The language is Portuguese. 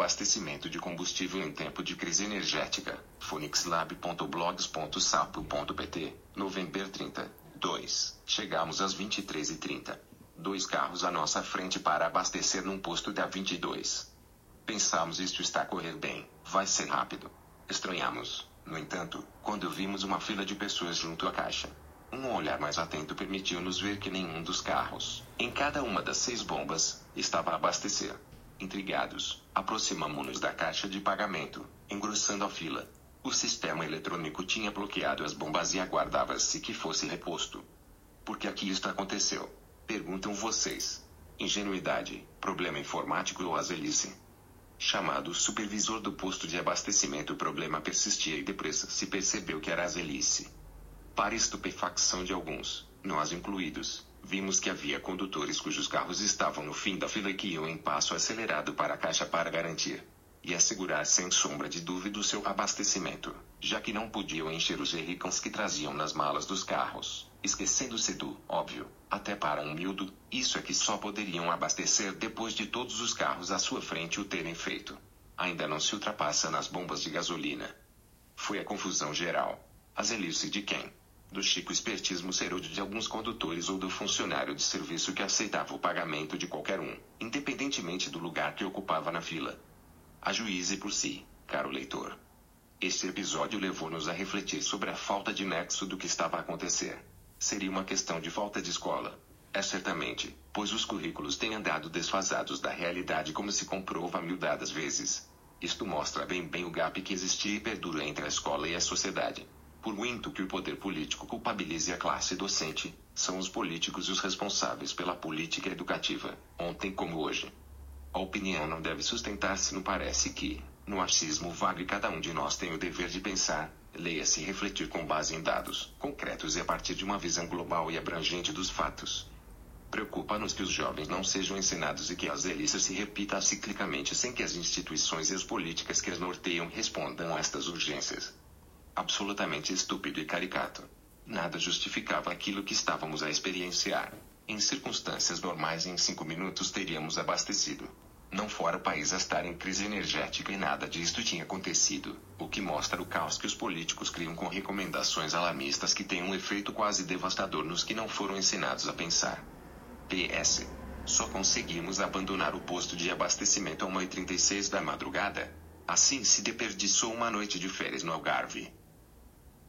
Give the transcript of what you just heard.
abastecimento de combustível em tempo de crise energética. phoenixlab.blogs.sapo.pt, novembro 30. 2. Chegamos às 23h30. Dois carros à nossa frente para abastecer num posto da 22. Pensamos isto está a correr bem, vai ser rápido. Estranhamos, no entanto, quando vimos uma fila de pessoas junto à caixa. Um olhar mais atento permitiu-nos ver que nenhum dos carros, em cada uma das seis bombas, estava a abastecer. Intrigados, aproximamo-nos da caixa de pagamento, engrossando a fila. O sistema eletrônico tinha bloqueado as bombas e aguardava-se que fosse reposto. Por que aqui isto aconteceu? Perguntam vocês. Ingenuidade, problema informático ou azelice? Chamado supervisor do posto de abastecimento, o problema persistia e depressa se percebeu que era azelice. Para estupefacção de alguns, nós incluídos, vimos que havia condutores cujos carros estavam no fim da fila e que iam em passo acelerado para a caixa para garantir e assegurar sem sombra de dúvida o seu abastecimento, já que não podiam encher os jerrycans que traziam nas malas dos carros, esquecendo-se do óbvio, até para um miúdo, isso é que só poderiam abastecer depois de todos os carros à sua frente o terem feito. Ainda não se ultrapassa nas bombas de gasolina. Foi a confusão geral. A zelice de quem? Do chico espertismo serúdio de alguns condutores ou do funcionário de serviço que aceitava o pagamento de qualquer um, independentemente do lugar que ocupava na fila. Ajuize por si, caro leitor. Este episódio levou-nos a refletir sobre a falta de nexo do que estava a acontecer. Seria uma questão de falta de escola. É certamente, pois os currículos têm andado desfasados da realidade como se comprova mil dadas vezes. Isto mostra bem bem o gap que existia e perdura entre a escola e a sociedade. Por muito que o poder político culpabilize a classe docente, são os políticos os responsáveis pela política educativa, ontem como hoje. A opinião não deve sustentar-se no parece que, no achismo vago e cada um de nós tem o dever de pensar, leia-se refletir com base em dados concretos e a partir de uma visão global e abrangente dos fatos. Preocupa-nos que os jovens não sejam ensinados e que as delícias se repita ciclicamente sem que as instituições e as políticas que as norteiam respondam a estas urgências absolutamente estúpido e caricato. Nada justificava aquilo que estávamos a experienciar. Em circunstâncias normais, em cinco minutos teríamos abastecido. Não fora o país a estar em crise energética e nada disto tinha acontecido, o que mostra o caos que os políticos criam com recomendações alarmistas que têm um efeito quase devastador nos que não foram ensinados a pensar. PS. Só conseguimos abandonar o posto de abastecimento a 1h36 da madrugada. Assim se desperdiçou uma noite de férias no Algarve.